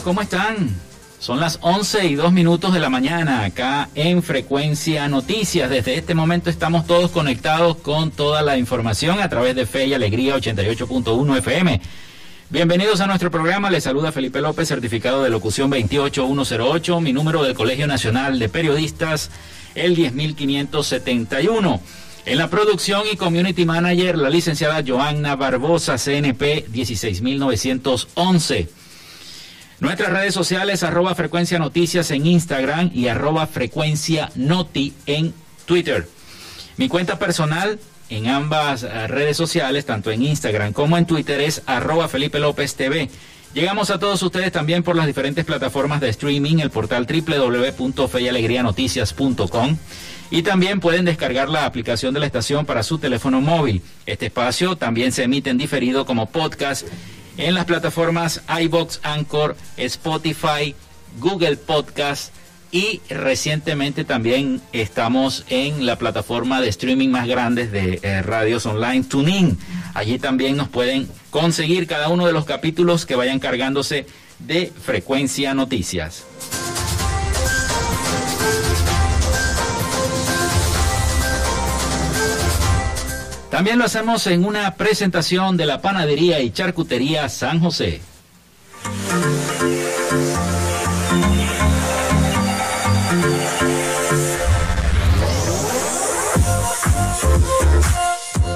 ¿cómo están? Son las 11 y 2 minutos de la mañana acá en Frecuencia Noticias. Desde este momento estamos todos conectados con toda la información a través de Fe y Alegría 88.1 FM. Bienvenidos a nuestro programa. Les saluda Felipe López, certificado de locución 28108, mi número del Colegio Nacional de Periodistas, el 10571. En la producción y community manager, la licenciada Joanna Barbosa, CNP 16911. Nuestras redes sociales, arroba frecuencia noticias en Instagram y arroba frecuencia noti en Twitter. Mi cuenta personal en ambas eh, redes sociales, tanto en Instagram como en Twitter, es arroba Felipe López TV. Llegamos a todos ustedes también por las diferentes plataformas de streaming, el portal www.feyalegrianoticias.com y también pueden descargar la aplicación de la estación para su teléfono móvil. Este espacio también se emite en diferido como podcast en las plataformas iBox, Anchor, Spotify, Google Podcast y recientemente también estamos en la plataforma de streaming más grande de eh, radios online, TuneIn. Allí también nos pueden conseguir cada uno de los capítulos que vayan cargándose de frecuencia noticias. También lo hacemos en una presentación de la panadería y charcutería San José.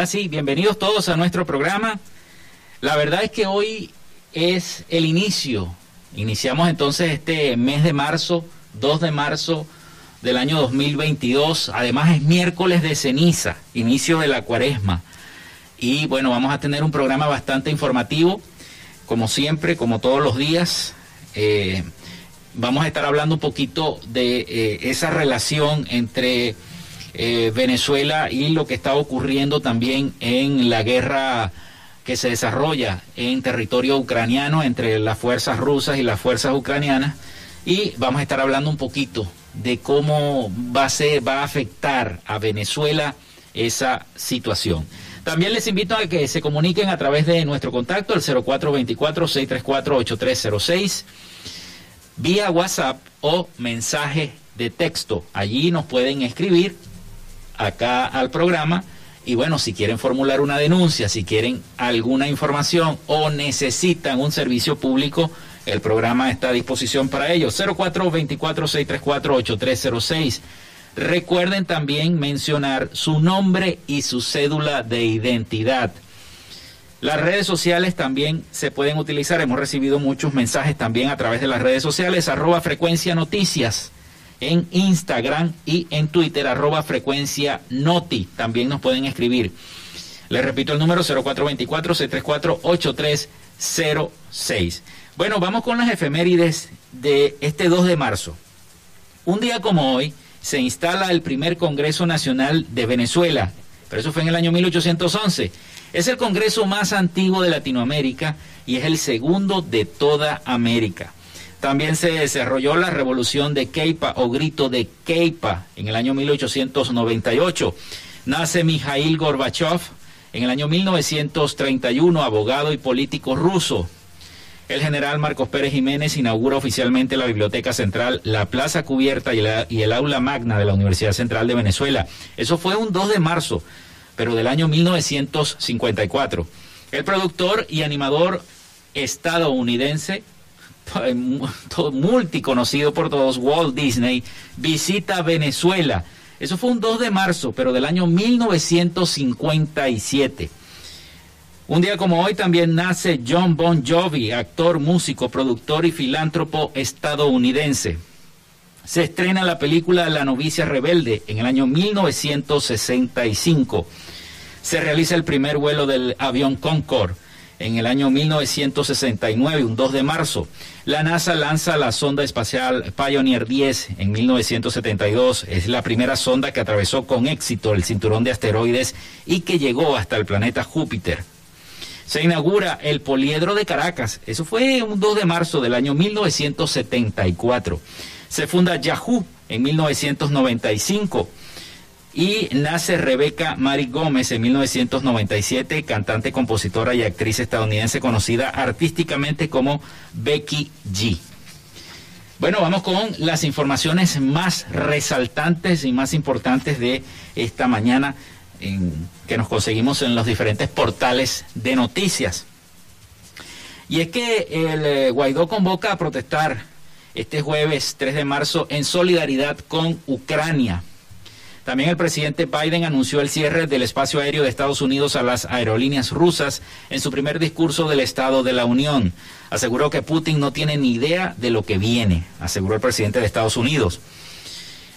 Ahora sí, bienvenidos todos a nuestro programa. La verdad es que hoy es el inicio. Iniciamos entonces este mes de marzo, 2 de marzo del año 2022. Además es miércoles de ceniza, inicio de la cuaresma. Y bueno, vamos a tener un programa bastante informativo, como siempre, como todos los días. Eh, vamos a estar hablando un poquito de eh, esa relación entre eh, Venezuela y lo que está ocurriendo también en la guerra que se desarrolla en territorio ucraniano entre las fuerzas rusas y las fuerzas ucranianas y vamos a estar hablando un poquito de cómo va a ser, va a afectar a Venezuela esa situación. También les invito a que se comuniquen a través de nuestro contacto, el 0424-634-8306, vía WhatsApp o mensaje de texto. Allí nos pueden escribir acá al programa. Y bueno, si quieren formular una denuncia, si quieren alguna información o necesitan un servicio público, el programa está a disposición para ellos. 0424-634-8306. Recuerden también mencionar su nombre y su cédula de identidad. Las redes sociales también se pueden utilizar. Hemos recibido muchos mensajes también a través de las redes sociales. Arroba frecuencia noticias en Instagram y en Twitter, arroba frecuencia noti. También nos pueden escribir. Les repito el número 0424-634-8306. Bueno, vamos con las efemérides de este 2 de marzo. Un día como hoy se instala el primer Congreso Nacional de Venezuela, pero eso fue en el año 1811. Es el Congreso más antiguo de Latinoamérica y es el segundo de toda América. También se desarrolló la revolución de Keipa o grito de Keipa en el año 1898. Nace Mikhail Gorbachev en el año 1931, abogado y político ruso. El general Marcos Pérez Jiménez inaugura oficialmente la Biblioteca Central, la Plaza Cubierta y, y el Aula Magna de la Universidad Central de Venezuela. Eso fue un 2 de marzo pero del año 1954. El productor y animador estadounidense, multiconocido por todos, Walt Disney, visita Venezuela. Eso fue un 2 de marzo, pero del año 1957. Un día como hoy también nace John Bon Jovi, actor, músico, productor y filántropo estadounidense. Se estrena la película La novicia rebelde en el año 1965 se realiza el primer vuelo del avión Concorde en el año 1969, un 2 de marzo. La NASA lanza la sonda espacial Pioneer 10 en 1972. Es la primera sonda que atravesó con éxito el cinturón de asteroides y que llegó hasta el planeta Júpiter. Se inaugura el poliedro de Caracas. Eso fue un 2 de marzo del año 1974. Se funda Yahoo en 1995. Y nace Rebeca Mari Gómez en 1997, cantante, compositora y actriz estadounidense conocida artísticamente como Becky G. Bueno, vamos con las informaciones más resaltantes y más importantes de esta mañana que nos conseguimos en los diferentes portales de noticias. Y es que el eh, Guaidó convoca a protestar este jueves 3 de marzo en solidaridad con Ucrania también el presidente Biden anunció el cierre del espacio aéreo de Estados Unidos a las aerolíneas rusas en su primer discurso del Estado de la Unión. Aseguró que Putin no tiene ni idea de lo que viene, aseguró el presidente de Estados Unidos.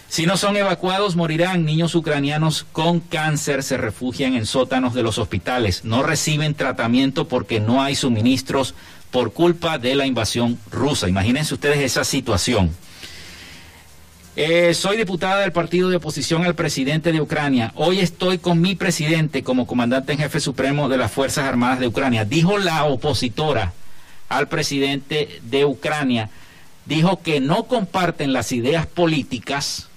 Si no son evacuados, morirán. Niños ucranianos con cáncer se refugian en sótanos de los hospitales. No reciben tratamiento porque no hay suministros por culpa de la invasión rusa. Imagínense ustedes esa situación. Eh, soy diputada del partido de oposición al presidente de Ucrania. Hoy estoy con mi presidente como comandante en jefe supremo de las Fuerzas Armadas de Ucrania. Dijo la opositora al presidente de Ucrania, dijo que no comparten las ideas políticas.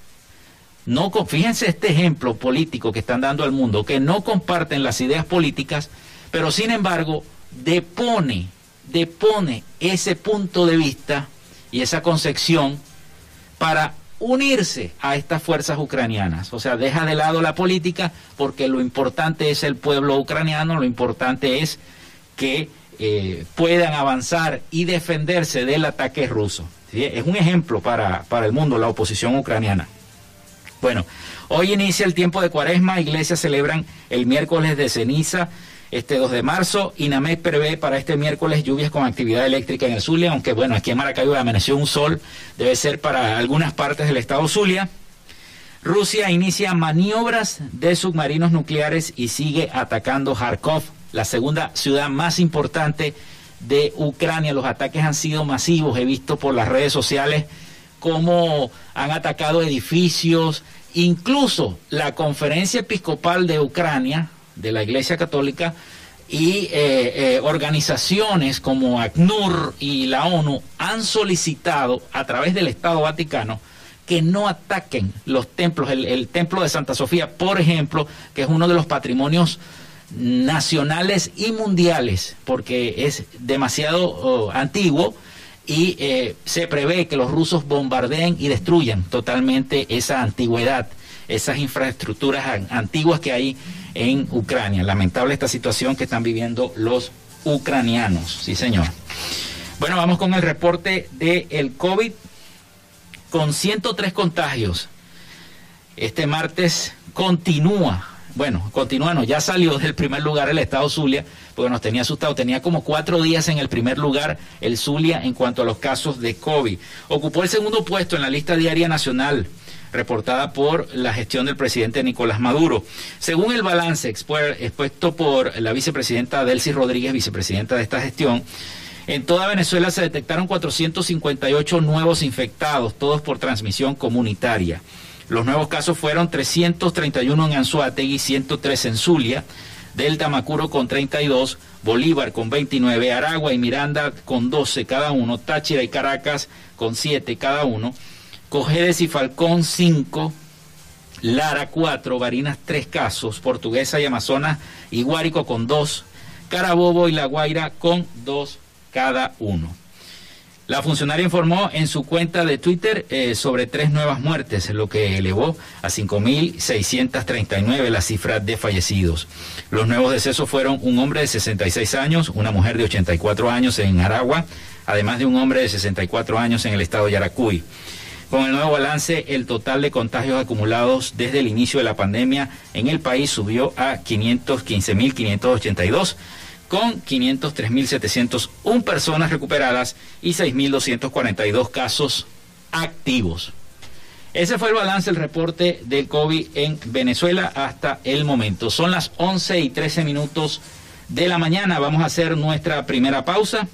No, fíjense este ejemplo político que están dando al mundo, que no comparten las ideas políticas, pero sin embargo depone, depone ese punto de vista y esa concepción para unirse a estas fuerzas ucranianas. O sea, deja de lado la política porque lo importante es el pueblo ucraniano, lo importante es que eh, puedan avanzar y defenderse del ataque ruso. Es un ejemplo para, para el mundo, la oposición ucraniana. Bueno, hoy inicia el tiempo de cuaresma, iglesias celebran el miércoles de ceniza este 2 de marzo. INAMED prevé para este miércoles lluvias con actividad eléctrica en el Zulia, aunque bueno, aquí en Maracaibo amaneció un sol, debe ser para algunas partes del estado Zulia. Rusia inicia maniobras de submarinos nucleares y sigue atacando Kharkov, la segunda ciudad más importante de Ucrania. Los ataques han sido masivos, he visto por las redes sociales cómo han atacado edificios, incluso la conferencia episcopal de Ucrania de la Iglesia Católica y eh, eh, organizaciones como ACNUR y la ONU han solicitado a través del Estado Vaticano que no ataquen los templos, el, templo de Santa Sofía, por ejemplo, que es uno de los patrimonios nacionales y mundiales, porque es demasiado oh, antiguo y eh, se prevé que los rusos bombardeen y destruyan totalmente esa antigüedad, esas infraestructuras antiguas que hay en Ucrania. Lamentable esta situación que están viviendo los ucranianos. Sí, señor. Bueno, vamos con el reporte del el COVID con 103 contagios. Este martes continúa bueno, continúa, ya salió del primer lugar el estado Zulia, porque nos tenía asustado, tenía como cuatro días en el primer lugar el Zulia en cuanto a los casos de COVID. Ocupó el segundo puesto en la lista diaria nacional reportada por la gestión del presidente Nicolás Maduro. Según el balance expuesto por la vicepresidenta Delcy Rodríguez, vicepresidenta de esta gestión, en toda Venezuela se detectaron 458 nuevos infectados, todos por transmisión comunitaria. Los nuevos casos fueron 331 en Anzuategui, 103 en Zulia, Delta Macuro con 32, Bolívar con 29, Aragua y Miranda con 12 cada uno, Táchira y Caracas con 7 cada uno, Cojedes y Falcón 5, Lara 4, Barinas 3 casos, Portuguesa y Amazonas y Guárico con 2, Carabobo y La Guaira con 2 cada uno. La funcionaria informó en su cuenta de Twitter eh, sobre tres nuevas muertes, lo que elevó a 5.639 la cifra de fallecidos. Los nuevos decesos fueron un hombre de 66 años, una mujer de 84 años en Aragua, además de un hombre de 64 años en el estado de Yaracuy. Con el nuevo balance, el total de contagios acumulados desde el inicio de la pandemia en el país subió a 515.582 con 503.701 personas recuperadas y 6.242 casos activos. Ese fue el balance, el reporte del COVID en Venezuela hasta el momento. Son las 11 y 13 minutos de la mañana. Vamos a hacer nuestra primera pausa.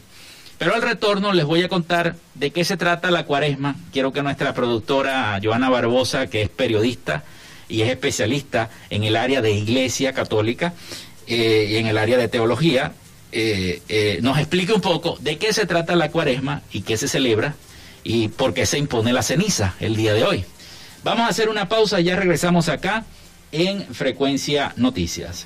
Pero al retorno les voy a contar de qué se trata la cuaresma. Quiero que nuestra productora Joana Barbosa, que es periodista y es especialista en el área de iglesia católica, eh, y en el área de teología, eh, eh, nos explique un poco de qué se trata la cuaresma y qué se celebra y por qué se impone la ceniza el día de hoy. Vamos a hacer una pausa y ya regresamos acá en Frecuencia Noticias.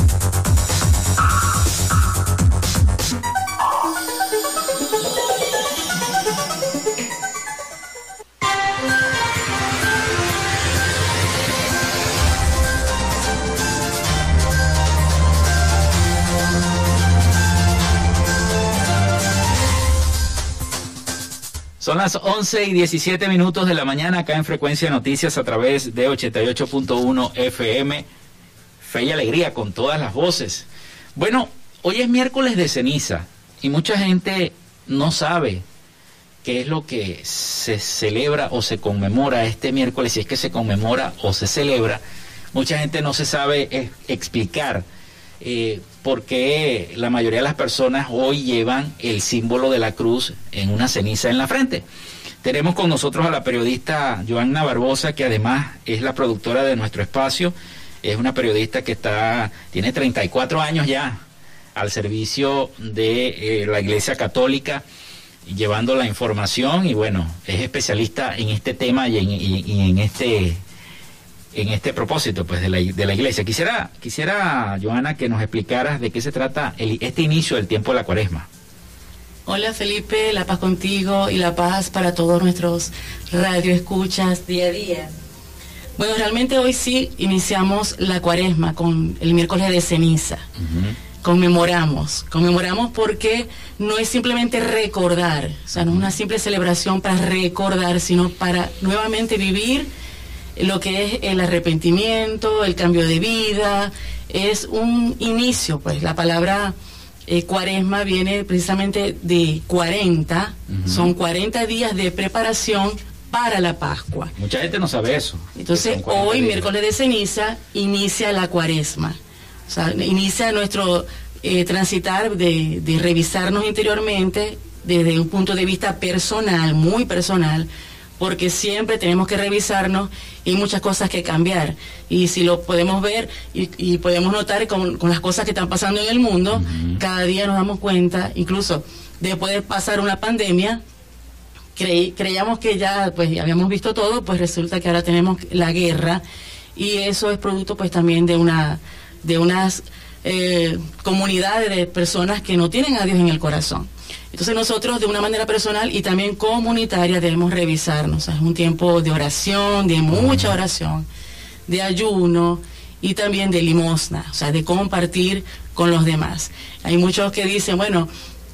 Son las 11 y 17 minutos de la mañana acá en Frecuencia Noticias a través de 88.1 FM. Fe y alegría con todas las voces. Bueno, hoy es miércoles de ceniza y mucha gente no sabe qué es lo que se celebra o se conmemora este miércoles, si es que se conmemora o se celebra. Mucha gente no se sabe eh, explicar eh, porque la mayoría de las personas hoy llevan el símbolo de la cruz en una ceniza en la frente. Tenemos con nosotros a la periodista Joanna Barbosa, que además es la productora de nuestro espacio. Es una periodista que está, tiene 34 años ya al servicio de eh, la Iglesia Católica, llevando la información y bueno, es especialista en este tema y en, y en este en este propósito pues de la, de la iglesia. Quisiera, quisiera, Joana, que nos explicaras de qué se trata el, este inicio del tiempo de la cuaresma. Hola Felipe, la paz contigo y la paz para todos nuestros radioescuchas día a día. Bueno, realmente hoy sí iniciamos la cuaresma con el miércoles de ceniza. Conmemoramos, conmemoramos porque no es simplemente recordar, o sea, no es una simple celebración para recordar, sino para nuevamente vivir lo que es el arrepentimiento, el cambio de vida, es un inicio, pues la palabra eh, cuaresma viene precisamente de 40, son 40 días de preparación para la Pascua. Mucha gente no sabe eso. Entonces, hoy, miércoles de ceniza, inicia la cuaresma. O sea, inicia nuestro eh, transitar de, de revisarnos interiormente desde un punto de vista personal, muy personal, porque siempre tenemos que revisarnos y muchas cosas que cambiar. Y si lo podemos ver y, podemos notar con, las cosas que están pasando en el mundo, cada día nos damos cuenta, incluso después de pasar una pandemia, creíamos que ya pues habíamos visto todo, pues resulta que ahora tenemos la guerra y eso es producto pues también de una de unas eh, comunidades de personas que no tienen a Dios en el corazón. Entonces nosotros de una manera personal y también comunitaria debemos revisarnos. Es un tiempo de oración, de mucha oración, de ayuno y también de limosna, o sea, de compartir con los demás. Hay muchos que dicen, bueno,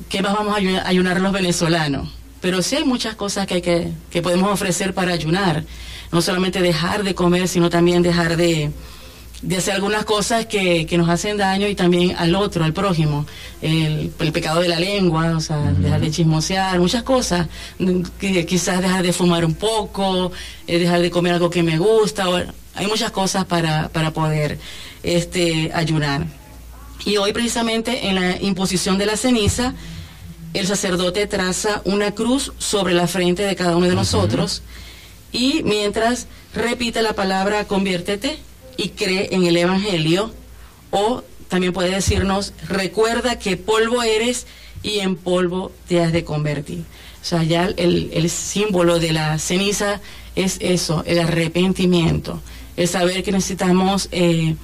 ¿qué más vamos a ayunar los venezolanos? Pero sí hay muchas cosas que, hay que, que podemos ofrecer para ayunar. No solamente dejar de comer, sino también dejar de, de hacer algunas cosas que, que, nos hacen daño y también al otro, al prójimo. El, el pecado de la lengua, o sea, dejar de chismosear, muchas cosas. Quizás dejar de fumar un poco, eh, dejar de comer algo que me gusta. hay muchas cosas para, para poder este, ayunar. Y hoy precisamente en la imposición de la ceniza, el sacerdote traza una cruz sobre la frente de cada uno de nosotros y mientras repite la palabra conviértete, y cree en el Evangelio, o también puede decirnos, recuerda que polvo eres y en polvo te has de convertir. O sea, ya el, símbolo de la ceniza es eso, el arrepentimiento, el saber que necesitamos eh,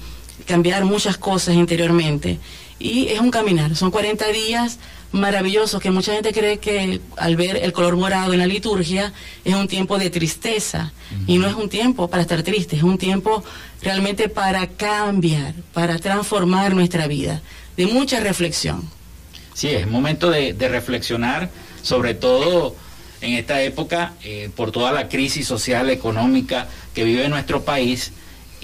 cambiar muchas cosas interiormente. Y es un caminar, son 40 días maravilloso que mucha gente cree que al ver el color morado en la liturgia es un tiempo de tristeza. Y no es un tiempo para estar triste, es un tiempo realmente para cambiar, para transformar nuestra vida, de mucha reflexión. Sí, es momento de, reflexionar, sobre todo en esta época, eh, por toda la crisis social, económica que vive nuestro país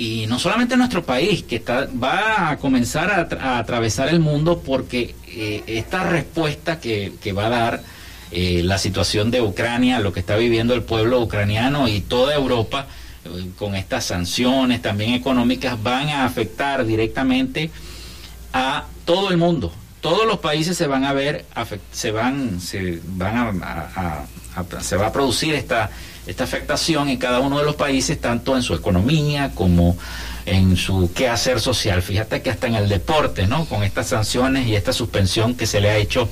y no solamente nuestro país, que está, va a comenzar a, atravesar el mundo porque eh, esta respuesta que, va a dar eh, la situación de Ucrania, lo que está viviendo el pueblo ucraniano y toda Europa, eh, con estas sanciones también económicas, van a afectar directamente a todo el mundo. Todos los países se van a ver, se van, se van a, se va a producir esta esta afectación en cada uno de los países, tanto en su economía como en su quehacer social. Fíjate que hasta en el deporte, ¿no? Con estas sanciones y esta suspensión que se le ha hecho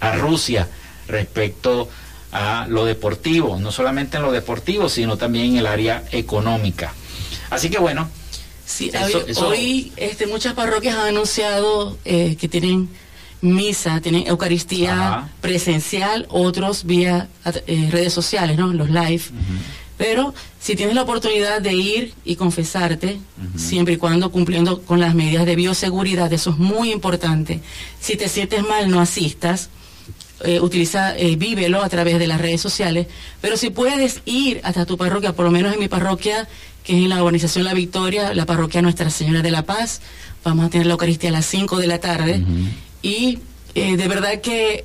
a Rusia respecto a lo deportivo, no solamente en lo deportivo, sino también en el área económica. Así que bueno. Sí, hoy este, muchas parroquias han anunciado eh, que tienen misa, tienen Eucaristía presencial, otros vía eh, redes sociales, ¿no? Los live. Pero si tienes la oportunidad de ir y confesarte, siempre y cuando cumpliendo con las medidas de bioseguridad, eso es muy importante. Si te sientes mal, no asistas. Eh, utiliza, eh, vívelo a través de las redes sociales, pero si puedes ir hasta tu parroquia, por lo menos en mi parroquia, que es en la organización La Victoria, la parroquia Nuestra Señora de la Paz, vamos a tener la Eucaristía a las 5 de la tarde, y eh, de verdad que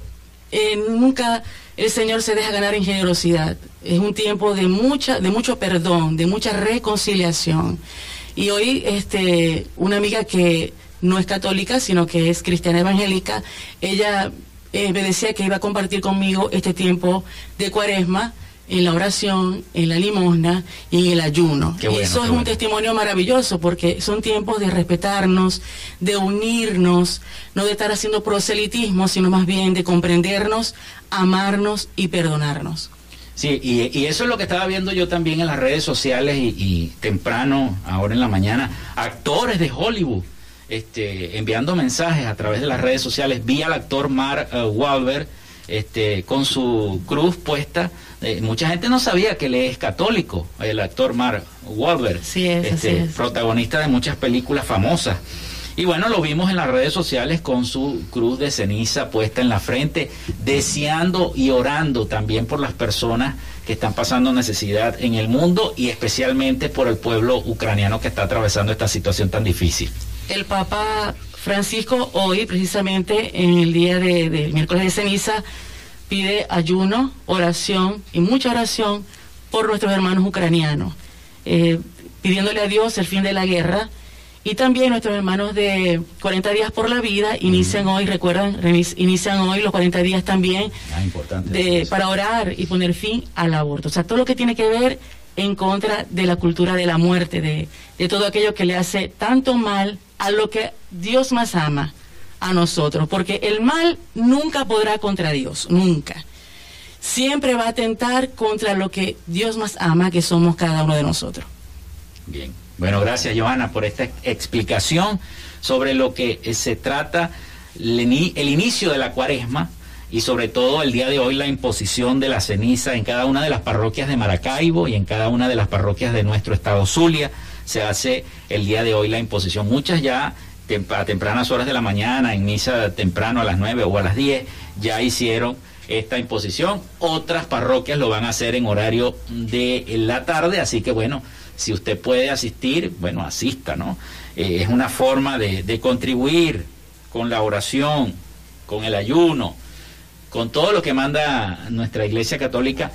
eh, nunca el Señor se deja ganar en generosidad. Es un tiempo de mucha, de mucho perdón, de mucha reconciliación. Y hoy, este, una amiga que no es católica, sino que es cristiana evangélica, ella eh, me decía que iba a compartir conmigo este tiempo de cuaresma en la oración, en la limosna y en el ayuno. Eso es un testimonio maravilloso porque son tiempos de respetarnos, de unirnos, no de estar haciendo proselitismo, sino más bien de comprendernos, amarnos y perdonarnos. Sí, y, eso es lo que estaba viendo yo también en las redes sociales y, temprano, ahora en la mañana, actores de Hollywood este, enviando mensajes a través de las redes sociales. Vi al actor Mark uh, Wahlberg este, con su cruz puesta. Eh, mucha gente no sabía que él es católico, el actor Mark Wahlberg, sí, este, protagonista de muchas películas famosas. Y bueno, lo vimos en las redes sociales con su cruz de ceniza puesta en la frente, deseando y orando también por las personas que están pasando necesidad en el mundo y especialmente por el pueblo ucraniano que está atravesando esta situación tan difícil. El Papa Francisco hoy, precisamente en el día del miércoles de ceniza, pide ayuno, oración y mucha oración por nuestros hermanos ucranianos, eh, pidiéndole a Dios el fin de la guerra. Y también nuestros hermanos de 40 días por la vida inician hoy, recuerdan, inician hoy los 40 días también ah, de, para orar y poner fin al aborto. O sea, todo lo que tiene que ver en contra de la cultura de la muerte, de, de todo aquello que le hace tanto mal a lo que Dios más ama, a nosotros. Porque el mal nunca podrá contra Dios, nunca. Siempre va a atentar contra lo que Dios más ama, que somos cada uno de nosotros. Bien. Bueno, gracias Johanna por esta explicación sobre lo que eh, se trata el inicio de la cuaresma y sobre todo el día de hoy la imposición de la ceniza en cada una de las parroquias de Maracaibo y en cada una de las parroquias de nuestro estado Zulia. Se hace el día de hoy la imposición. Muchas ya a tempranas horas de la mañana, en misa temprano a las 9 o a las 10, ya hicieron esta imposición. Otras parroquias lo van a hacer en horario de la tarde, así que bueno, si usted puede asistir, bueno, asista, ¿no? Eh, es una forma de, contribuir con la oración, con el ayuno, con todo lo que manda nuestra Iglesia Católica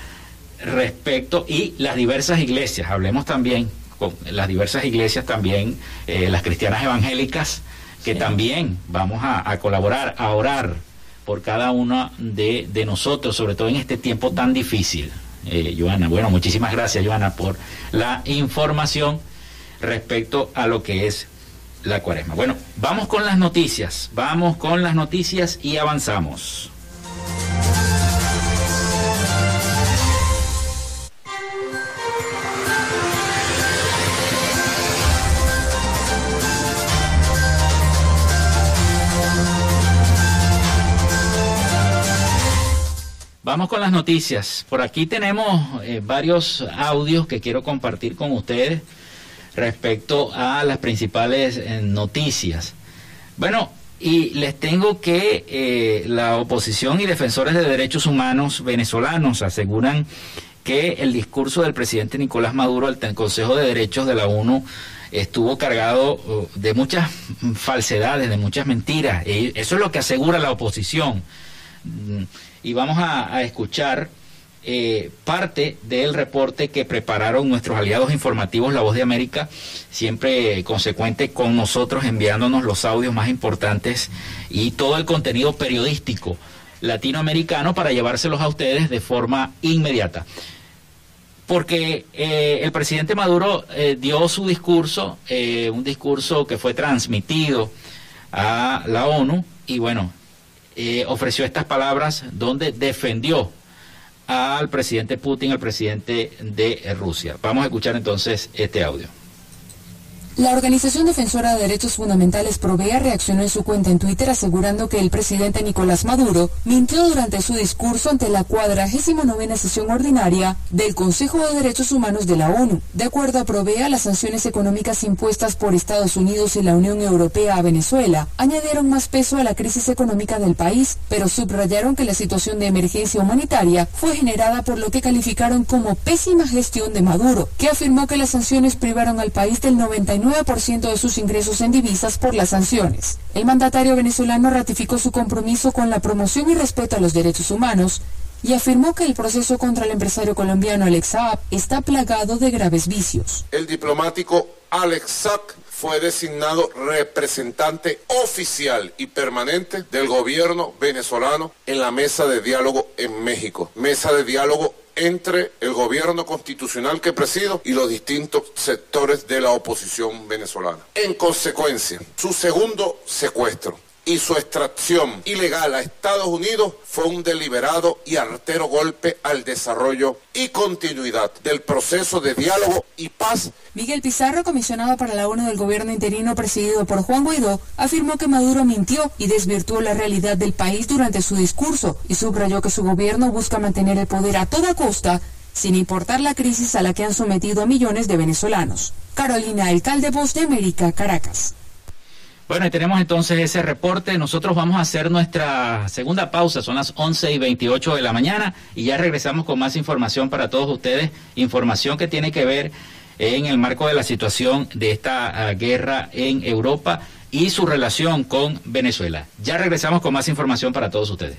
respecto y las diversas iglesias. Hablemos también con las diversas iglesias también, eh, las cristianas evangélicas, que también vamos a, colaborar, a orar por cada una de, de nosotros, sobre todo en este tiempo tan difícil eh, Joana. Bueno, muchísimas gracias, Joana, por la información respecto a lo que es la cuaresma. Bueno, vamos con las noticias, vamos con las noticias y avanzamos. Vamos con las noticias. Por aquí tenemos eh, varios audios que quiero compartir con ustedes respecto a las principales eh, noticias. Bueno, y les tengo que eh, la oposición y defensores de derechos humanos venezolanos aseguran que el discurso del presidente Nicolás Maduro al Consejo de Derechos de la ONU estuvo cargado uh, de muchas falsedades, de muchas mentiras. eso es lo que asegura la oposición mm, y vamos a, escuchar eh, parte del reporte que prepararon nuestros aliados informativos La Voz de América, siempre consecuente con nosotros enviándonos los audios más importantes y todo el contenido periodístico latinoamericano para llevárselos a ustedes de forma inmediata. Porque eh, el presidente Maduro eh, dio su discurso, un discurso que fue transmitido a la ONU, y bueno, eh, ofreció estas palabras donde defendió al presidente Putin, al presidente de Rusia. Vamos a escuchar entonces este audio. La Organización Defensora de Derechos Fundamentales Provea reaccionó en su cuenta en Twitter asegurando que el presidente Nicolás Maduro mintió durante su discurso ante la 49 sesión ordinaria del Consejo de Derechos Humanos de la ONU. De acuerdo a Provea, las sanciones económicas impuestas por Estados Unidos y la Unión Europea a Venezuela añadieron más peso a la crisis económica del país, pero subrayaron que la situación de emergencia humanitaria fue generada por lo que calificaron como pésima gestión de Maduro, que afirmó que las sanciones privaron al país del 99 9% de sus ingresos en divisas por las sanciones. El mandatario venezolano ratificó su compromiso con la promoción y respeto a los derechos humanos y afirmó que el proceso contra el empresario colombiano Alex Saab está plagado de graves vicios. El diplomático Alex Saab fue designado representante oficial y permanente del gobierno venezolano en la mesa de diálogo en México. Mesa de diálogo entre el gobierno constitucional que presido y los distintos sectores de la oposición venezolana. En consecuencia, su segundo secuestro y su extracción ilegal a Estados Unidos fue un deliberado y artero golpe al desarrollo y continuidad del proceso de diálogo y paz. Miguel Pizarro, comisionado para la ONU del gobierno interino presidido por Juan Guaidó, afirmó que Maduro mintió y desvirtuó la realidad del país durante su discurso y subrayó que su gobierno busca mantener el poder a toda costa sin importar la crisis a la que han sometido a millones de venezolanos. Carolina, alcalde Voz de América, Caracas. Bueno, y tenemos entonces ese reporte. Nosotros vamos a hacer nuestra segunda pausa, son las 11 y 28 de la mañana, y ya regresamos con más información para todos ustedes, información que tiene que ver en el marco de la situación de esta uh, guerra en Europa y su relación con Venezuela. Ya regresamos con más información para todos ustedes.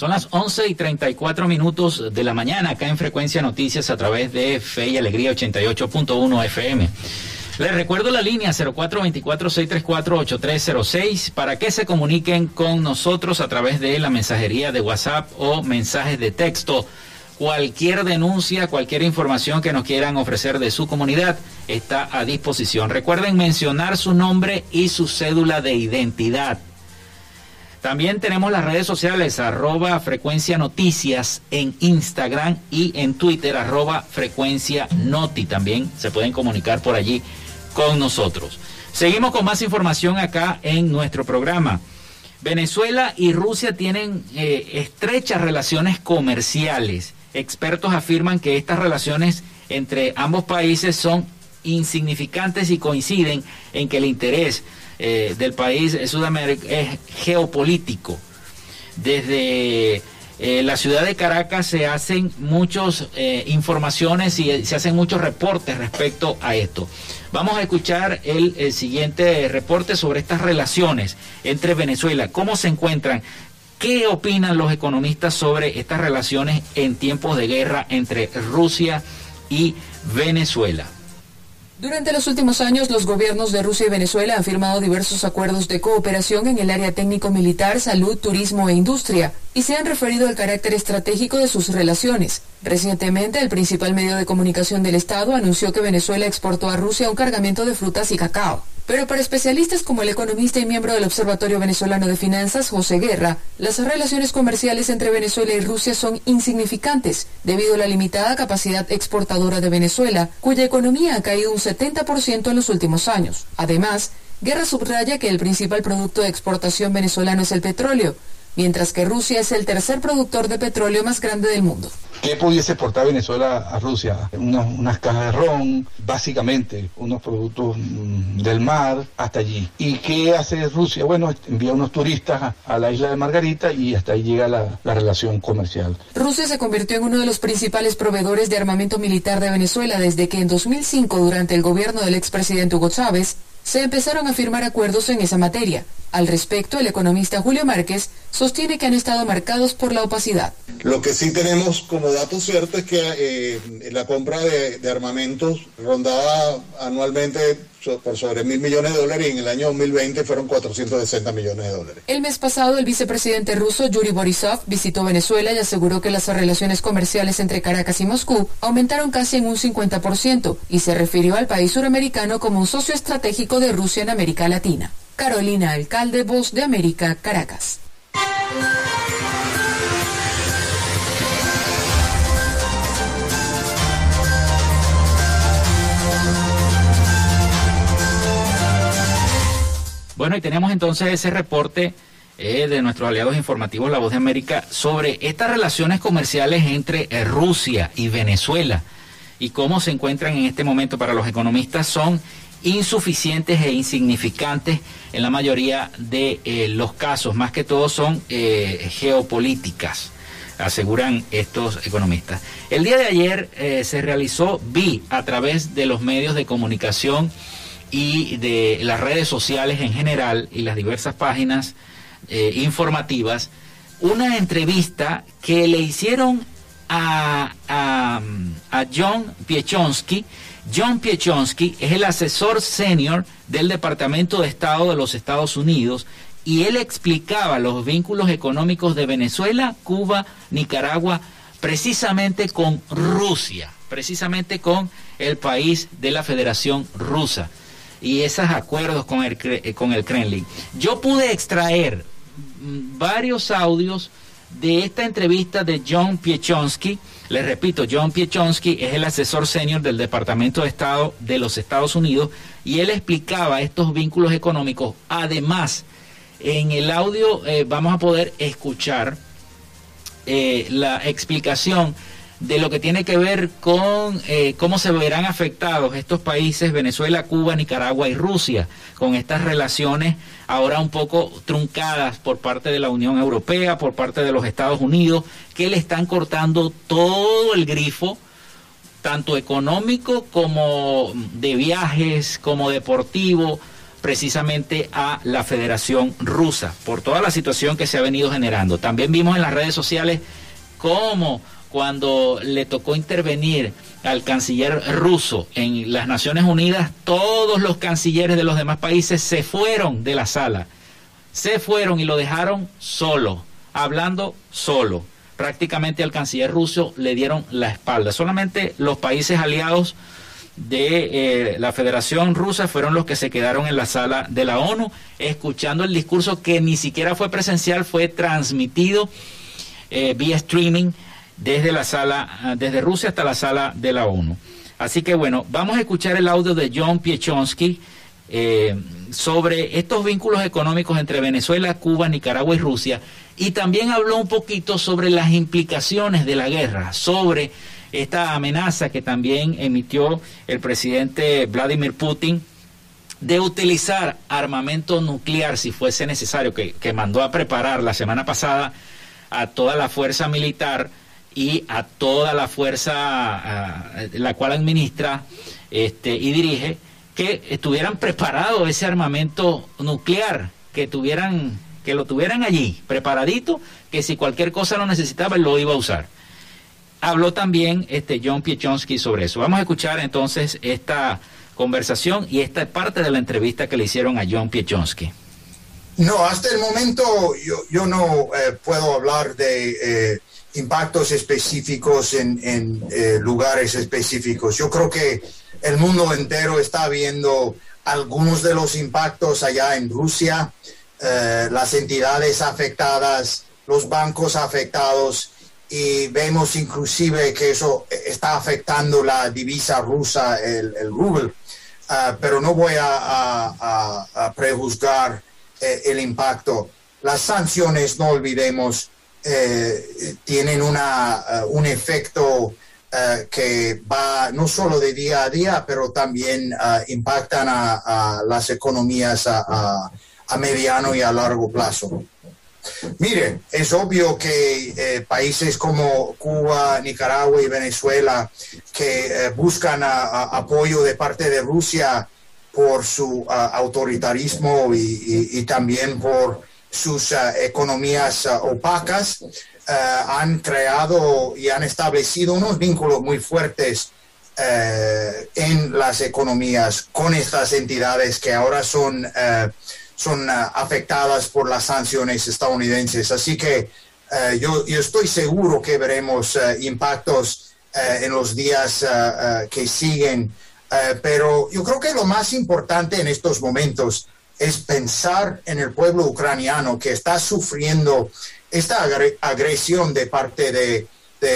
Son las 11 y 34 minutos de la mañana acá en Frecuencia Noticias a través de Fe y Alegría 88.1 FM. Les recuerdo la línea 0424-634-8306 para que se comuniquen con nosotros a través de la mensajería de WhatsApp o mensajes de texto. Cualquier denuncia, cualquier información que nos quieran ofrecer de su comunidad está a disposición. Recuerden mencionar su nombre y su cédula de identidad. También tenemos las redes sociales, arroba frecuencia noticias en Instagram y en Twitter, arroba frecuencia noti. También se pueden comunicar por allí con nosotros. Seguimos con más información acá en nuestro programa. Venezuela y Rusia tienen eh, estrechas relaciones comerciales. Expertos afirman que estas relaciones entre ambos países son insignificantes y coinciden en que el interés eh, del país Sudamérica es geopolítico. Desde eh, la ciudad de Caracas se hacen muchas eh, informaciones y se hacen muchos reportes respecto a esto. Vamos a escuchar el, siguiente reporte sobre estas relaciones entre Venezuela, cómo se encuentran, qué opinan los economistas sobre estas relaciones en tiempos de guerra entre Rusia y Venezuela. Durante los últimos años, los gobiernos de Rusia y Venezuela han firmado diversos acuerdos de cooperación en el área técnico-militar, salud, turismo e industria, y se han referido al carácter estratégico de sus relaciones. Recientemente, el principal medio de comunicación del Estado anunció que Venezuela exportó a Rusia un cargamento de frutas y cacao. Pero para especialistas como el economista y miembro del Observatorio Venezolano de Finanzas, José Guerra, las relaciones comerciales entre Venezuela y Rusia son insignificantes debido a la limitada capacidad exportadora de Venezuela, cuya economía ha caído un 70% en los últimos años. Además, Guerra subraya que el principal producto de exportación venezolano es el petróleo, mientras que Rusia es el tercer productor de petróleo más grande del mundo. ¿Qué pudiese exportar Venezuela a Rusia? Unas, unas cajas de ron, básicamente, unos productos mm, del mar hasta allí. ¿Y qué hace Rusia? Bueno, envía unos turistas a, a la isla de Margarita y hasta ahí llega la, la, relación comercial. Rusia se convirtió en uno de los principales proveedores de armamento militar de Venezuela desde que en 2005, durante el gobierno del expresidente Hugo Chávez, se empezaron a firmar acuerdos en esa materia. Al respecto, el economista Julio Márquez sostiene que han estado marcados por la opacidad. Lo que sí tenemos como dato cierto es que eh, la compra de, de armamentos rondaba anualmente por sobre mil millones de dólares y en el año 2020 fueron 460 millones de dólares. El mes pasado, el vicepresidente ruso Yuri Borisov visitó Venezuela y aseguró que las relaciones comerciales entre Caracas y Moscú aumentaron casi en un 50% y se refirió al país suramericano como un socio estratégico de Rusia en América Latina. Carolina Alcalde, Voz de América, Caracas. Bueno, y tenemos entonces ese reporte eh, de nuestros aliados informativos La Voz de América sobre estas relaciones comerciales entre eh, Rusia y Venezuela y cómo se encuentran en este momento para los economistas son insuficientes e insignificantes en la mayoría de eh, los casos, más que todo son geopolíticas, aseguran estos economistas. El día de ayer se realizó, vi a través de los medios de comunicación, y de las redes sociales en general y las diversas páginas eh, informativas una entrevista que le hicieron a, a, a John Piechonsky. John Piechonsky es el asesor senior del Departamento de Estado de los Estados Unidos y él explicaba los vínculos económicos de Venezuela, Cuba, Nicaragua, precisamente con Rusia, precisamente con el país de la Federación Rusa y esos acuerdos con el, eh, con el Kremlin. Yo pude extraer varios audios de esta entrevista de John Piechonsky. Les repito, John Piechonsky es el asesor senior del Departamento de Estado de los Estados Unidos y él explicaba estos vínculos económicos. Además, en el audio eh, vamos a poder escuchar eh, la explicación de lo que tiene que ver con eh, cómo se verán afectados estos países, Venezuela, Cuba, Nicaragua y Rusia, con estas relaciones ahora un poco truncadas por parte de la Unión Europea, por parte de los Estados Unidos, que le están cortando todo el grifo, tanto económico como de viajes, como deportivo, precisamente a la Federación Rusa, por toda la situación que se ha venido generando. También vimos en las redes sociales cómo cuando le tocó intervenir al canciller ruso en las Naciones Unidas, todos los cancilleres de los demás países se fueron de la sala. Se fueron y lo dejaron solo, hablando solo. Prácticamente al canciller ruso le dieron la espalda. Solamente los países aliados de eh, la Federación Rusa fueron los que se quedaron en la sala de la ONU, escuchando el discurso que ni siquiera fue presencial, fue transmitido eh, vía streaming desde la sala, ah, desde Rusia hasta la sala de la ONU. Así que bueno, vamos a escuchar el audio de John Piechonsky eh, sobre estos vínculos económicos entre Venezuela, Cuba, Nicaragua y Rusia. Y también habló un poquito sobre las implicaciones de la guerra, sobre esta amenaza que también emitió el presidente Vladimir Putin de utilizar armamento nuclear si fuese necesario, que, que mandó a preparar la semana pasada a toda la fuerza militar y a toda la fuerza la cual administra este, y dirige, que estuvieran preparados ese armamento nuclear, que tuvieran, que lo tuvieran allí, preparadito, que si cualquier cosa lo necesitaba, lo iba a usar. Habló también este John Piechonsky sobre eso. Vamos a escuchar entonces esta conversación y esta parte de la entrevista que le hicieron a John Piechonsky. No, hasta el momento yo, yo no eh, puedo hablar de eh, impactos específicos en, eh, lugares específicos. Yo creo que el mundo entero está viendo algunos de los impactos allá en Rusia, eh, las entidades afectadas, los bancos afectados y vemos inclusive que eso está afectando la divisa rusa, el, el rubel. Ah, pero no voy a prejuzgar eh, el impacto. Las sanciones, no olvidemos, eh, tienen una, eh, un efecto eh, que va no solo de día a día, pero también impactan a, las economías a, mediano y a largo plazo. Mire, es obvio que países como Cuba, Nicaragua y Venezuela, que buscan apoyo de parte de Rusia, por su autoritarismo y, también por sus economías opacas, han creado y han establecido unos vínculos muy fuertes en las economías con estas entidades que ahora son, son afectadas por las sanciones estadounidenses. Así que yo, yo, estoy seguro que veremos impactos eh, en los días eh, eh, que siguen. pero yo creo que lo más importante en estos momentos es pensar en el pueblo ucraniano que está sufriendo esta agresión de parte de,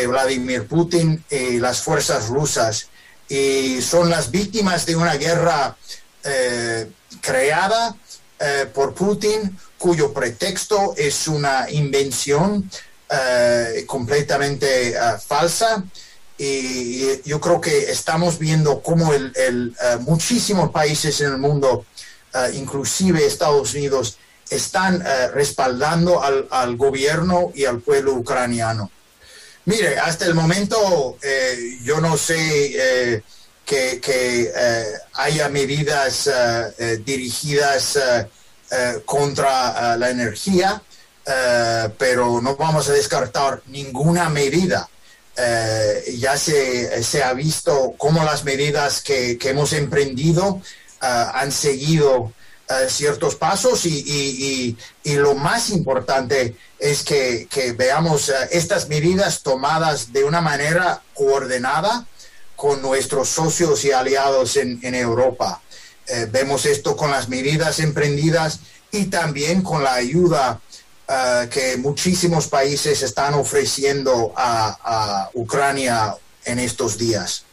Vladimir Putin y las fuerzas rusas. Y son las víctimas de una guerra creada por Putin, cuyo pretexto es una invención completamente falsa y yo creo que estamos viendo cómo el, eh, muchísimos países en el mundo, uh, inclusive Estados Unidos, están uh, respaldando al, gobierno y al pueblo ucraniano. Mire, hasta el momento eh, yo no sé que, haya medidas dirigidas contra la energía, pero no vamos a descartar ninguna medida eh, ya se, ha visto cómo las medidas que, hemos emprendido han seguido uh, ciertos pasos y, lo más importante es que, veamos uh, estas medidas tomadas de una manera coordinada con nuestros socios y aliados en, Europa. Eh, vemos esto con las medidas emprendidas y también con la ayuda que muchísimos países están ofreciendo a, Ucrania en estos días.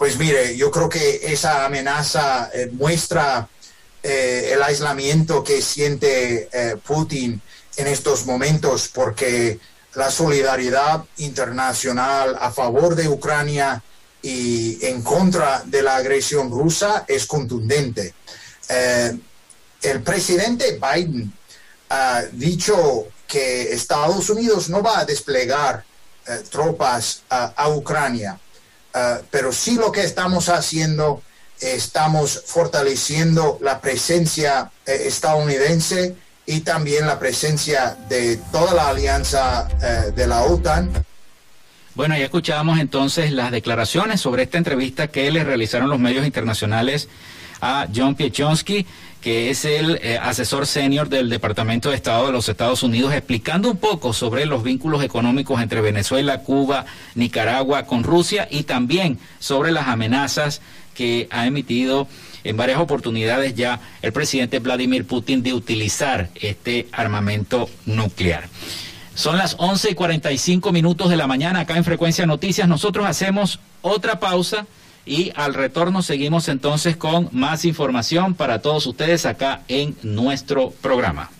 Pues mire, yo creo que esa amenaza eh, muestra eh, el aislamiento que siente eh, Putin en estos momentos porque la solidaridad internacional a favor de Ucrania y en contra de la agresión rusa es contundente. el presidente Biden ha dicho que Estados Unidos no va a desplegar tropas a Ucrania, eh, pero sí lo que estamos haciendo, estamos fortaleciendo la presencia eh, estadounidense y también la presencia de toda la alianza de la OTAN. Bueno, ya escuchábamos entonces las declaraciones sobre esta entrevista que le realizaron los medios internacionales a John Piechonsky que es el eh, asesor senior del Departamento de Estado de los Estados Unidos, explicando un poco sobre los vínculos económicos entre Venezuela, Cuba, Nicaragua, con Rusia y también sobre las amenazas que ha emitido en varias oportunidades ya el presidente Vladimir Putin de utilizar este armamento nuclear. Son las 11 y 45 minutos de la mañana acá en Frecuencia Noticias. Nosotros hacemos otra pausa y al retorno seguimos entonces con más información para todos ustedes acá en nuestro programa.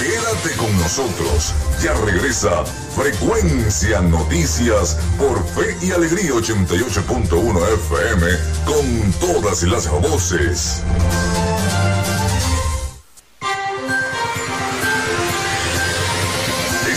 Quédate con nosotros. Ya regresa Frecuencia Noticias por Fe y Alegría 88.1 FM con todas las voces.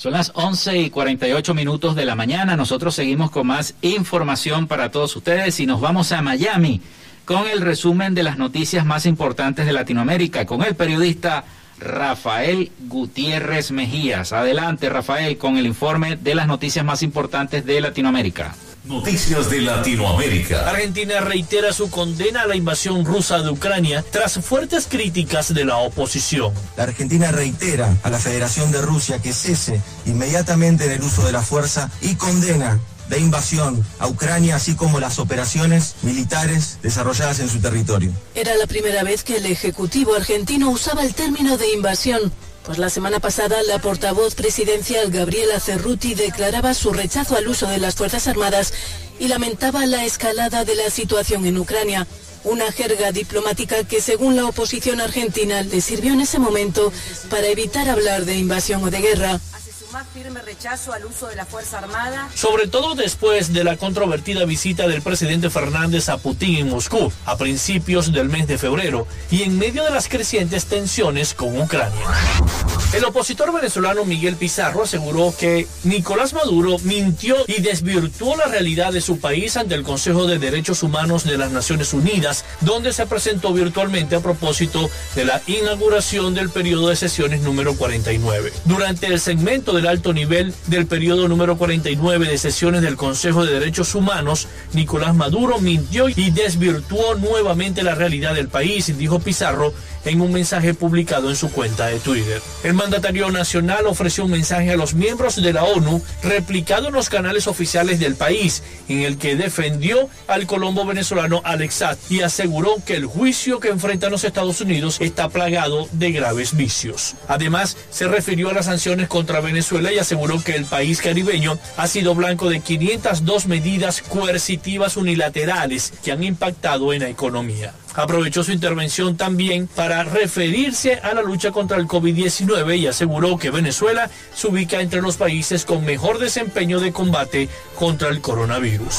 Son las 11 y 48 minutos de la mañana. Nosotros seguimos con más información para todos ustedes y nos vamos a Miami con el resumen de las noticias más importantes de Latinoamérica con el periodista Rafael Gutiérrez Mejías. Adelante, Rafael, con el informe de las noticias más importantes de Latinoamérica. Noticias de Latinoamérica. Argentina reitera su condena a la invasión rusa de Ucrania tras fuertes críticas de la oposición. La Argentina reitera a la Federación de Rusia que cese inmediatamente en el uso de la fuerza y condena la invasión a Ucrania, así como las operaciones militares desarrolladas en su territorio. Era la primera vez que el Ejecutivo argentino usaba el término de invasión Pues la semana pasada la portavoz presidencial Gabriela Cerruti declaraba su rechazo al uso de las Fuerzas Armadas y lamentaba la escalada de la situación en Ucrania. Una jerga diplomática que según la oposición argentina le sirvió en ese momento para evitar hablar de invasión o de guerra más firme rechazo al uso de la Fuerza Armada. Sobre todo después de la controvertida visita del presidente Fernández a Putin en Moscú a principios del mes de febrero y en medio de las crecientes tensiones con Ucrania. El opositor venezolano Miguel Pizarro aseguró que Nicolás Maduro mintió y desvirtuó la realidad de su país ante el Consejo de Derechos Humanos de las Naciones Unidas, donde se presentó virtualmente a propósito de la inauguración del periodo de sesiones número 49. Durante el segmento de alto nivel del periodo número 49 de sesiones del Consejo de Derechos Humanos, Nicolás Maduro mintió y desvirtuó nuevamente la realidad del país, dijo Pizarro en un mensaje publicado en su cuenta de Twitter. El mandatario nacional ofreció un mensaje a los miembros de la ONU replicado en los canales oficiales del país, en el que defendió al colombo venezolano Alex y aseguró que el juicio que enfrentan los Estados Unidos está plagado de graves vicios. Además, se refirió a las sanciones contra Venezuela y aseguró que el país caribeño ha sido blanco de 502 medidas coercitivas unilaterales que han impactado en la economía. Aprovechó su intervención también para referirse a la lucha contra el COVID-19 y aseguró que Venezuela se ubica entre los países con mejor desempeño de combate contra el coronavirus.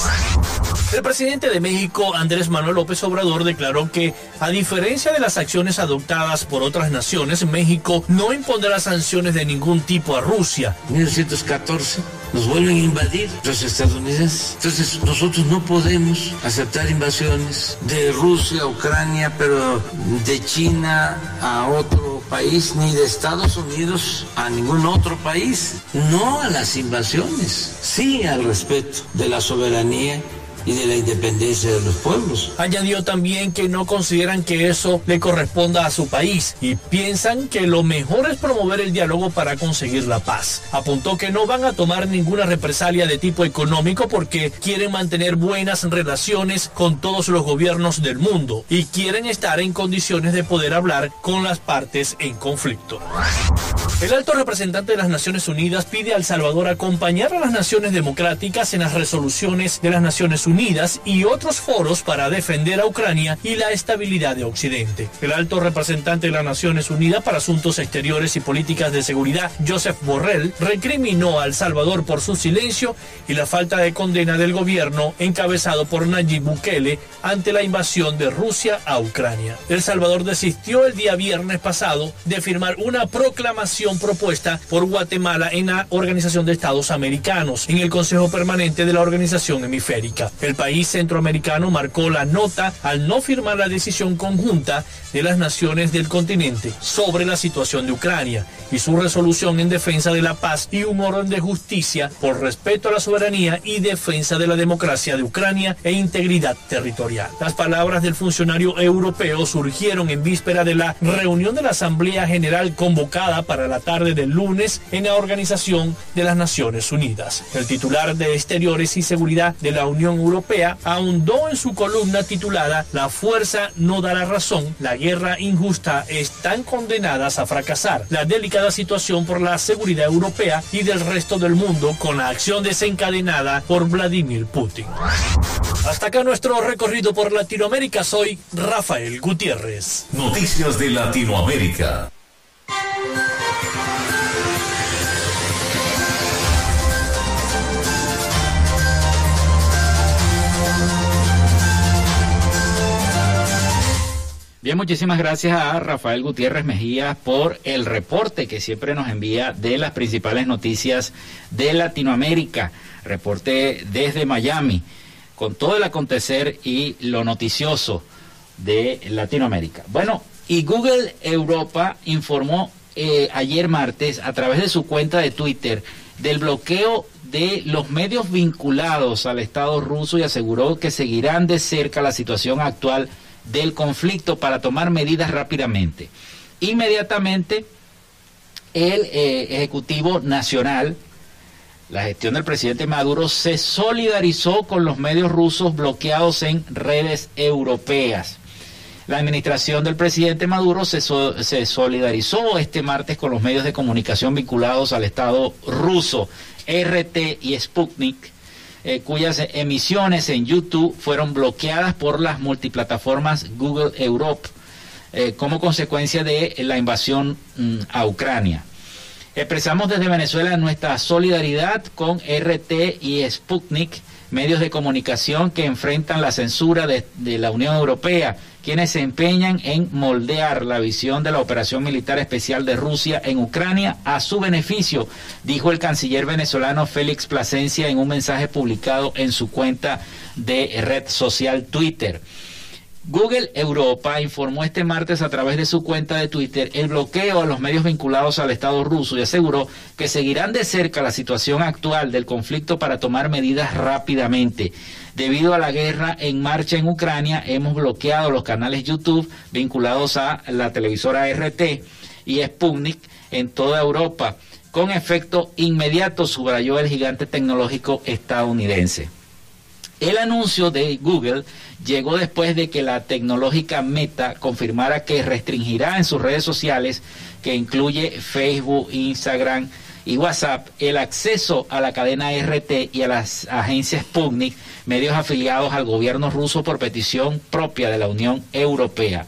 El presidente de México, Andrés Manuel López Obrador, declaró que, a diferencia de las acciones adoptadas por otras naciones, México no impondrá sanciones de ningún tipo a Rusia. 1914 nos vuelven a invadir los estadounidenses. Entonces nosotros no podemos aceptar invasiones de Rusia, Ucrania, pero de China a otro país, ni de Estados Unidos a ningún otro país. No a las invasiones, sí al respeto de la soberanía y de la independencia de los pueblos. Añadió también que no consideran que eso le corresponda a su país y piensan que lo mejor es promover el diálogo para conseguir la paz. Apuntó que no van a tomar ninguna represalia de tipo económico porque quieren mantener buenas relaciones con todos los gobiernos del mundo y quieren estar en condiciones de poder hablar con las partes en conflicto. El alto representante de las Naciones Unidas pide a El Salvador acompañar a las naciones democráticas en las resoluciones de las Naciones Unidas Unidas y otros foros para defender a Ucrania y la estabilidad de Occidente. El alto representante de las Naciones Unidas para Asuntos Exteriores y Políticas de Seguridad, Joseph Borrell, recriminó a El Salvador por su silencio y la falta de condena del gobierno encabezado por Nayib Bukele ante la invasión de Rusia a Ucrania. El Salvador desistió el día viernes pasado de firmar una proclamación propuesta por Guatemala en la Organización de Estados Americanos, en el Consejo Permanente de la Organización Hemisférica. El país centroamericano marcó la nota al no firmar la decisión conjunta de las naciones del continente sobre la situación de Ucrania y su resolución en defensa de la paz y un orden de justicia por respeto a la soberanía y defensa de la democracia de Ucrania e integridad territorial. Las palabras del funcionario europeo surgieron en víspera de la reunión de la Asamblea General convocada para la tarde del lunes en la Organización de las Naciones Unidas. El titular de Exteriores y Seguridad de la Unión Europea ahondó en su columna titulada La fuerza no dará razón, la guerra injusta están condenadas a fracasar. La delicada situación por la seguridad europea y del resto del mundo con la acción desencadenada por Vladimir Putin. Hasta acá nuestro recorrido por Latinoamérica. Soy Rafael Gutiérrez. Noticias de Latinoamérica. Muchísimas gracias a Rafael Gutiérrez Mejía por el reporte que siempre nos envía de las principales noticias de Latinoamérica. Reporte desde Miami, con todo el acontecer y lo noticioso de Latinoamérica. Bueno, y Google Europa informó eh, ayer martes a través de su cuenta de Twitter del bloqueo de los medios vinculados al Estado ruso y aseguró que seguirán de cerca la situación actual del conflicto para tomar medidas rápidamente. Inmediatamente, el eh, Ejecutivo Nacional, la gestión del presidente Maduro, se solidarizó con los medios rusos bloqueados en redes europeas. La administración del presidente Maduro se, se solidarizó este martes con los medios de comunicación vinculados al Estado ruso, RT y Sputnik, eh, cuyas emisiones en YouTube fueron bloqueadas por las multiplataformas Google Europe eh, como consecuencia de la invasión mm, a Ucrania. Expresamos desde Venezuela nuestra solidaridad con RT y Sputnik, medios de comunicación que enfrentan la censura de, de, la Unión Europea, quienes se empeñan en moldear la visión de la operación militar especial de Rusia en Ucrania a su beneficio, dijo el canciller venezolano Félix Plasencia en un mensaje publicado en su cuenta de red social Twitter. Google Europa informó este martes a través de su cuenta de Twitter el bloqueo a los medios vinculados al Estado ruso y aseguró que seguirán de cerca la situación actual del conflicto para tomar medidas rápidamente. Debido a la guerra en marcha en Ucrania, hemos bloqueado los canales YouTube vinculados a la televisora RT y Sputnik en toda Europa, con efecto inmediato, subrayó el gigante tecnológico estadounidense. El anuncio de Google llegó después de que la tecnológica Meta confirmara que restringirá en sus redes sociales, que incluye Facebook, Instagram y WhatsApp, el acceso a la cadena RT y a las agencias Sputnik, medios afiliados al gobierno ruso por petición propia de la Unión Europea.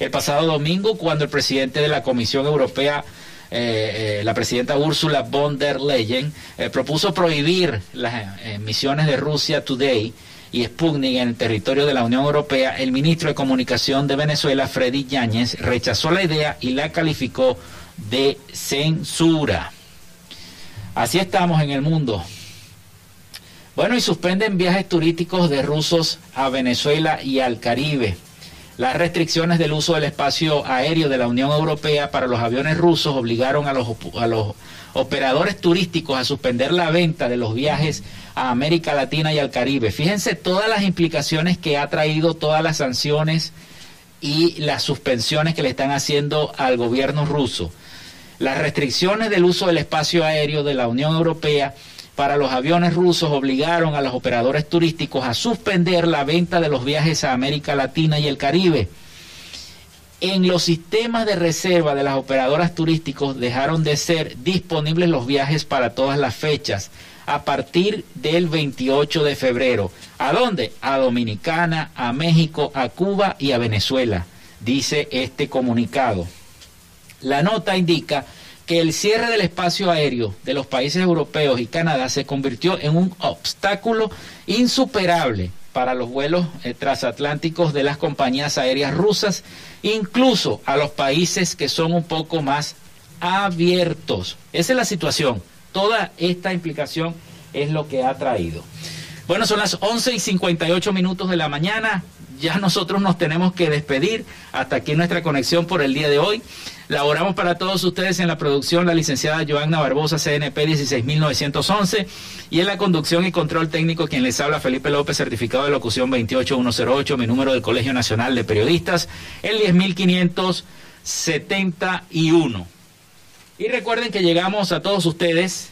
El pasado domingo, cuando el presidente de la Comisión Europea eh, eh, la presidenta Ursula von der Leyen eh, propuso prohibir las emisiones de Rusia Today y Sputnik en el territorio de la Unión Europea, el ministro de Comunicación de Venezuela, Freddy Yáñez, rechazó la idea y la calificó de censura. Así estamos en el mundo. Bueno, y suspenden viajes turísticos de rusos a Venezuela y al Caribe. Las restricciones del uso del espacio aéreo de la Unión Europea para los aviones rusos obligaron a los, operadores turísticos a suspender la venta de los viajes a América Latina y al Caribe. Fíjense todas las implicaciones que ha traído todas las sanciones y las suspensiones que le están haciendo al gobierno ruso. Las restricciones del uso del espacio aéreo de la Unión Europea para los aviones rusos obligaron a los operadores turísticos a suspender la venta de los viajes a América Latina y el Caribe. En los sistemas de reserva de las operadoras turísticos dejaron de ser disponibles los viajes para todas las fechas a partir del 28 de febrero. ¿A dónde? A Dominicana, a México, a Cuba y a Venezuela, dice este comunicado. La nota indica que el cierre del espacio aéreo de los países europeos y Canadá se convirtió en un obstáculo insuperable para los vuelos eh, transatlánticos de las compañías aéreas rusas, incluso a los países que son un poco más abiertos. Esa es la situación. Toda esta implicación es lo que ha traído. Bueno, son las 11 y 58 minutos de la mañana. Ya nosotros nos tenemos que despedir. Hasta aquí nuestra conexión por el día de hoy. Laboramos para todos ustedes en la producción la licenciada Joanna Barbosa, CNP 16911, y en la conducción y control técnico quien les habla Felipe López, certificado de locución 28108, mi número del Colegio Nacional de Periodistas, el 10571. Y recuerden que llegamos a todos ustedes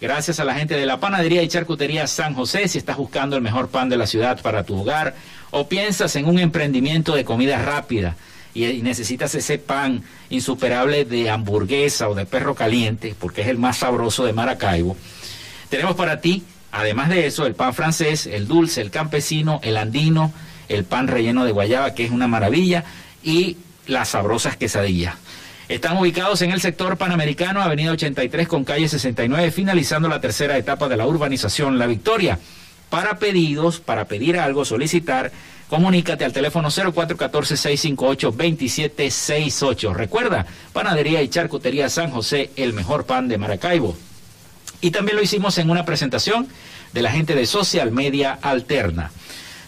gracias a la gente de la Panadería y Charcutería San José, si estás buscando el mejor pan de la ciudad para tu hogar o piensas en un emprendimiento de comida rápida y, necesitas ese pan insuperable de hamburguesa o de perro caliente, porque es el más sabroso de Maracaibo, tenemos para ti, además de eso, el pan francés, el dulce, el campesino, el andino, el pan relleno de guayaba, que es una maravilla, y las sabrosas quesadillas. Están ubicados en el sector panamericano, Avenida 83 con calle 69, finalizando la tercera etapa de la urbanización La Victoria. Para pedidos, para pedir algo, solicitar, Comunícate al teléfono 0414-658-2768. Recuerda, Panadería y Charcutería San José, el mejor pan de Maracaibo. Y también lo hicimos en una presentación de la gente de Social Media Alterna.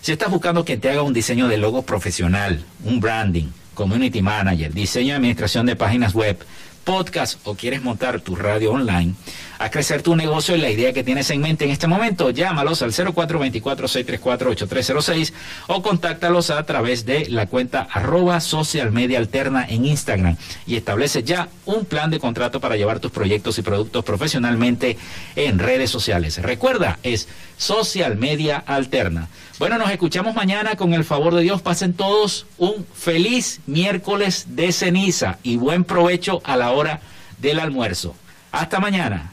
Si estás buscando que te haga un diseño de logo profesional, un branding, community manager, diseño de administración de páginas web, podcast o quieres montar tu radio online, a crecer tu negocio y la idea que tienes en mente en este momento, llámalos al 0424-634-8306 o contáctalos a través de la cuenta arroba social media alterna en Instagram y establece ya un plan de contrato para llevar tus proyectos y productos profesionalmente en redes sociales. Recuerda, es social media alterna. Bueno, nos escuchamos mañana con el favor de Dios. Pasen todos un feliz miércoles de ceniza y buen provecho a la hora del almuerzo. Hasta mañana.